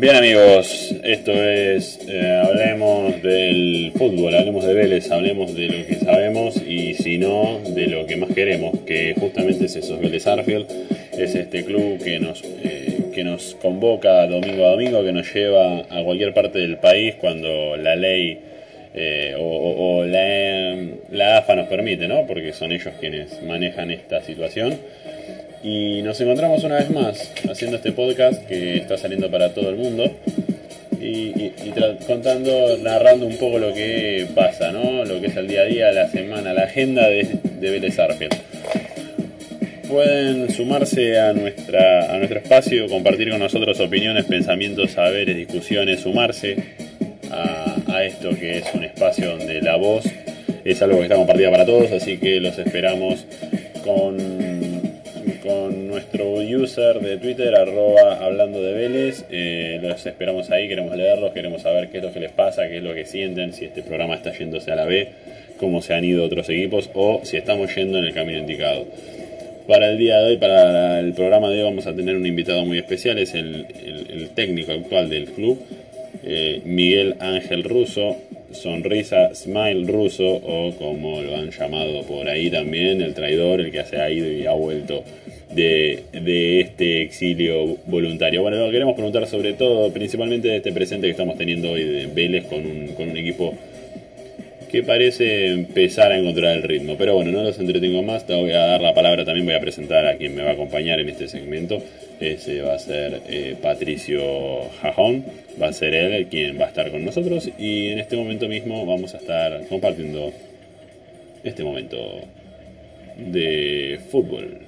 Bien amigos, esto es eh, Hablemos del fútbol, hablemos de Vélez, hablemos de lo que sabemos y si no, de lo que más queremos, que justamente es eso, Vélez Arfield, es este club que nos, eh, que nos convoca domingo a domingo, que nos lleva a cualquier parte del país cuando la ley eh, o, la, la AFA nos permite, ¿no? porque son ellos quienes manejan esta situación. Y nos encontramos una vez más haciendo este podcast que está saliendo para todo el mundo y, contando, narrando un poco lo que pasa, ¿no? Lo que es el día a día, la semana, la agenda de, de Vélez Pueden sumarse a, nuestra, a nuestro espacio, compartir con nosotros opiniones, pensamientos, saberes, discusiones, sumarse a, esto que es un espacio donde la voz es algo que está compartida para todos, así que los esperamos con con nuestro user de Twitter, arroba hablando de Vélez. Eh, los esperamos ahí, queremos leerlos, queremos saber qué es lo que les pasa, qué es lo que sienten, si este programa está yéndose a la B, cómo se han ido otros equipos o si estamos yendo en el camino indicado. Para el día de hoy, para el programa de hoy, vamos a tener un invitado muy especial, es el, técnico actual del club, eh, Miguel Ángel Russo, Sonrisa Smile Russo, o como lo han llamado por ahí también, el traidor, el que se ha ido y ha vuelto de, este exilio voluntario. Bueno, queremos preguntar sobre todo, principalmente de este presente que estamos teniendo hoy de Vélez con un, con un equipo que parece empezar a encontrar el ritmo. Pero bueno, no los entretengo más, te voy a dar la palabra también, voy a presentar a quien me va a acompañar en este segmento. Ese va a ser eh, Patricio Jajón, va a ser él quien va a estar con nosotros y en este momento mismo vamos a estar compartiendo este momento de fútbol.